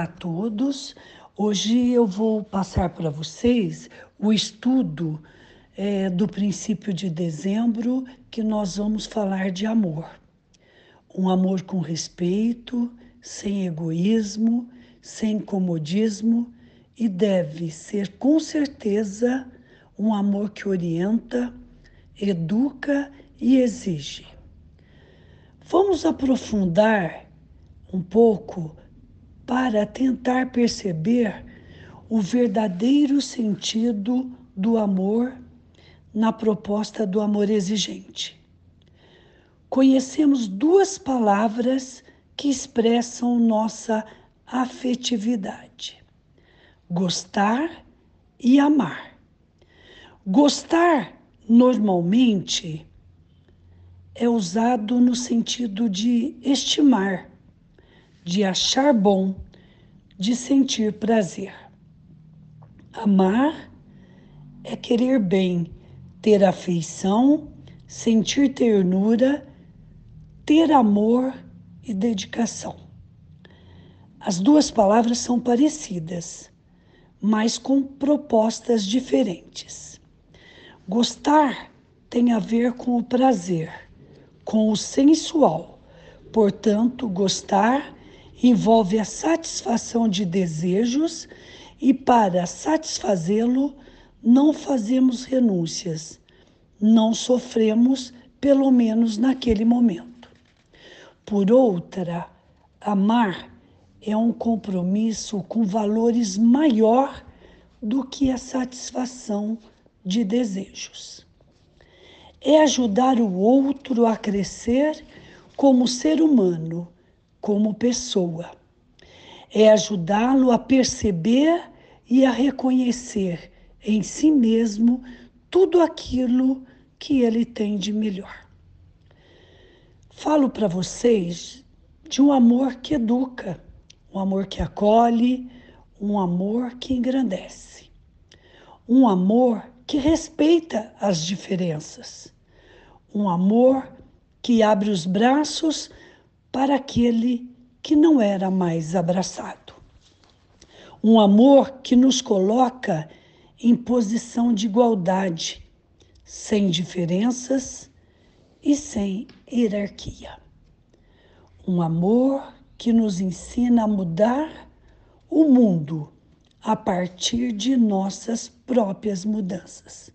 Olá a todos. Hoje eu vou passar para vocês o estudo é, do princípio de dezembro que nós vamos falar de amor. Um amor com respeito, sem egoísmo, sem comodismo e deve ser com certeza um amor que orienta, educa e exige. Vamos aprofundar um pouco para tentar perceber o verdadeiro sentido do amor na proposta do amor exigente. Conhecemos duas palavras que expressam nossa afetividade: gostar e amar. Gostar, normalmente, é usado no sentido de estimar de achar bom, de sentir prazer. Amar é querer bem, ter afeição, sentir ternura, ter amor e dedicação. As duas palavras são parecidas, mas com propostas diferentes. Gostar tem a ver com o prazer, com o sensual. Portanto, gostar envolve a satisfação de desejos e, para satisfazê-lo, não fazemos renúncias, não sofremos, pelo menos naquele momento. Por outra, amar é um compromisso com valores maior do que a satisfação de desejos. É ajudar o outro a crescer como ser humano como pessoa. É ajudá-lo a perceber e a reconhecer em si mesmo tudo aquilo que ele tem de melhor. Falo para vocês de um amor que educa, um amor que acolhe, um amor que engrandece, um amor que respeita as diferenças, um amor que abre os braços para aquele que não era mais abraçado. Um amor que nos coloca em posição de igualdade, sem diferenças e sem hierarquia. Um amor que nos ensina a mudar o mundo a partir de nossas próprias mudanças.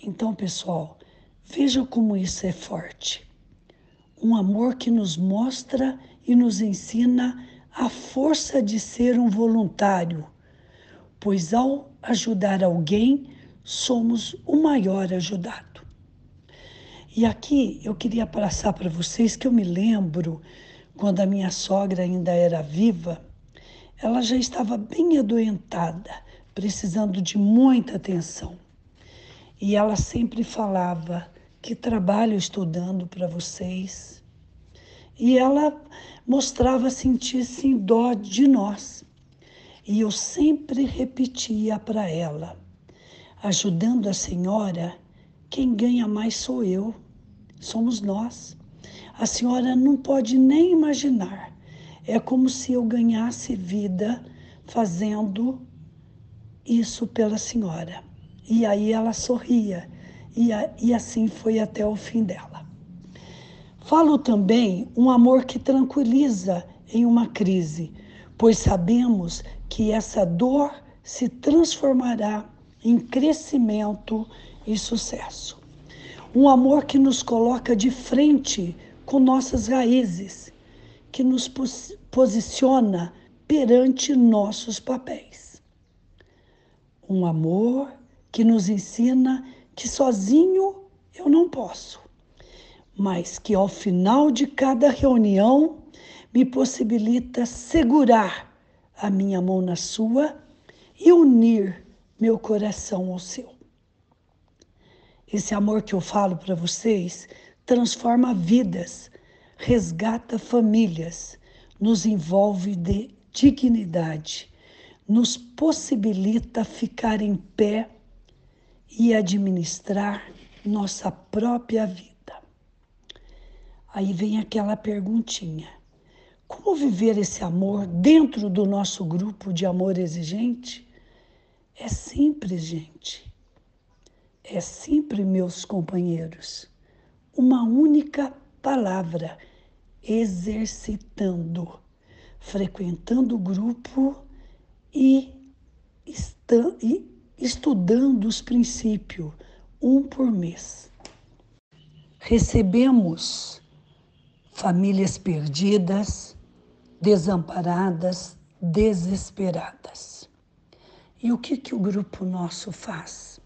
Então, pessoal, vejam como isso é forte um amor que nos mostra e nos ensina a força de ser um voluntário, pois ao ajudar alguém, somos o maior ajudado. E aqui eu queria passar para vocês que eu me lembro quando a minha sogra ainda era viva, ela já estava bem adoentada, precisando de muita atenção. E ela sempre falava: que trabalho estudando para vocês. E ela mostrava sentir-se dó de nós. E eu sempre repetia para ela: ajudando a senhora, quem ganha mais sou eu, somos nós. A senhora não pode nem imaginar. É como se eu ganhasse vida fazendo isso pela senhora. E aí ela sorria e, a, e assim foi até o fim dela. Falo também um amor que tranquiliza em uma crise, pois sabemos que essa dor se transformará em crescimento e sucesso. Um amor que nos coloca de frente com nossas raízes, que nos pos posiciona perante nossos papéis. Um amor que nos ensina que sozinho eu não posso, mas que ao final de cada reunião me possibilita segurar a minha mão na sua e unir meu coração ao seu. Esse amor que eu falo para vocês transforma vidas, resgata famílias, nos envolve de dignidade, nos possibilita ficar em pé e administrar nossa própria vida. Aí vem aquela perguntinha: Como viver esse amor dentro do nosso grupo de amor exigente? É simples, gente. É simples, meus companheiros. Uma única palavra: exercitando, frequentando o grupo e, estudando os princípios, um por mês. Recebemos famílias perdidas, desamparadas, desesperadas. E o que, que o grupo nosso faz?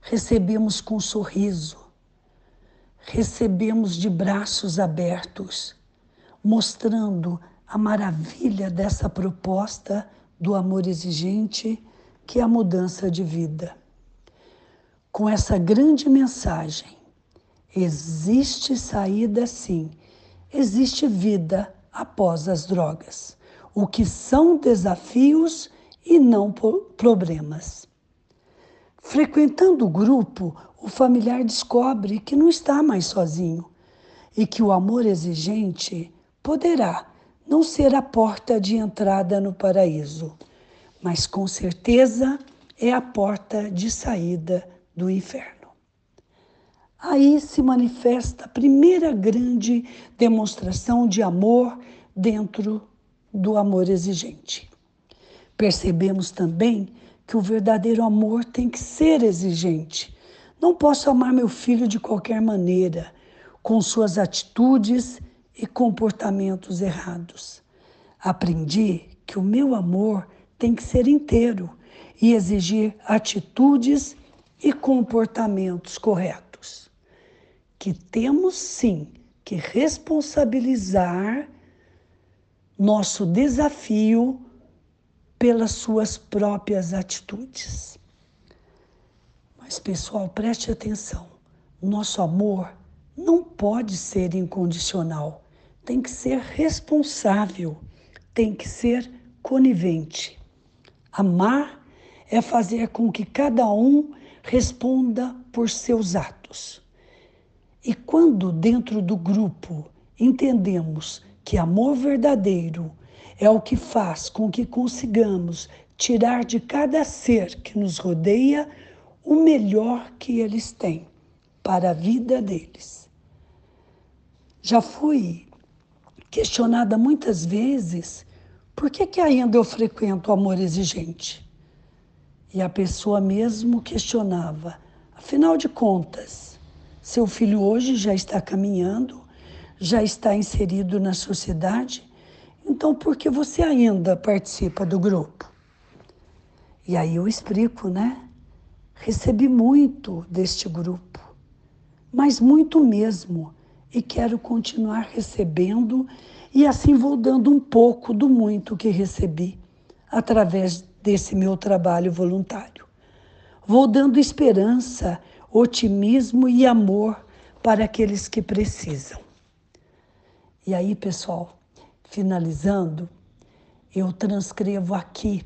Recebemos com sorriso, recebemos de braços abertos, mostrando a maravilha dessa proposta do amor exigente, que é a mudança de vida. Com essa grande mensagem, existe saída sim, existe vida após as drogas, o que são desafios e não problemas. Frequentando o grupo, o familiar descobre que não está mais sozinho e que o amor exigente poderá não ser a porta de entrada no paraíso, mas com certeza é a porta de saída do inferno. Aí se manifesta a primeira grande demonstração de amor dentro do amor exigente. Percebemos também que o verdadeiro amor tem que ser exigente. Não posso amar meu filho de qualquer maneira, com suas atitudes e comportamentos errados. Aprendi que o meu amor tem que ser inteiro e exigir atitudes e comportamentos corretos que temos sim que responsabilizar nosso desafio pelas suas próprias atitudes. Mas, pessoal, preste atenção: nosso amor não pode ser incondicional, tem que ser responsável, tem que ser conivente. Amar é fazer com que cada um responda por seus atos. E quando dentro do grupo entendemos que amor verdadeiro é o que faz com que consigamos tirar de cada ser que nos rodeia o melhor que eles têm para a vida deles. Já fui questionada muitas vezes por que, que ainda eu frequento o amor exigente. E a pessoa mesmo questionava, afinal de contas, seu filho hoje já está caminhando, já está inserido na sociedade, então por que você ainda participa do grupo? E aí eu explico, né? Recebi muito deste grupo, mas muito mesmo, e quero continuar recebendo, e assim vou dando um pouco do muito que recebi através desse meu trabalho voluntário. Vou dando esperança otimismo e amor para aqueles que precisam. E aí, pessoal, finalizando, eu transcrevo aqui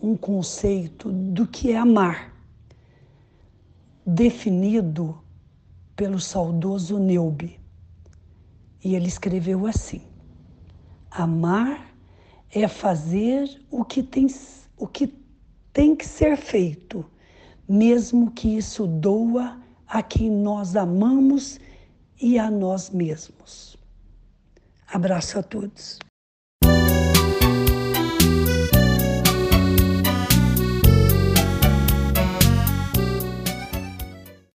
um conceito do que é amar, definido pelo saudoso Neube. E ele escreveu assim: Amar é fazer o que tem, o que tem que ser feito mesmo que isso doa a quem nós amamos e a nós mesmos. Abraço a todos.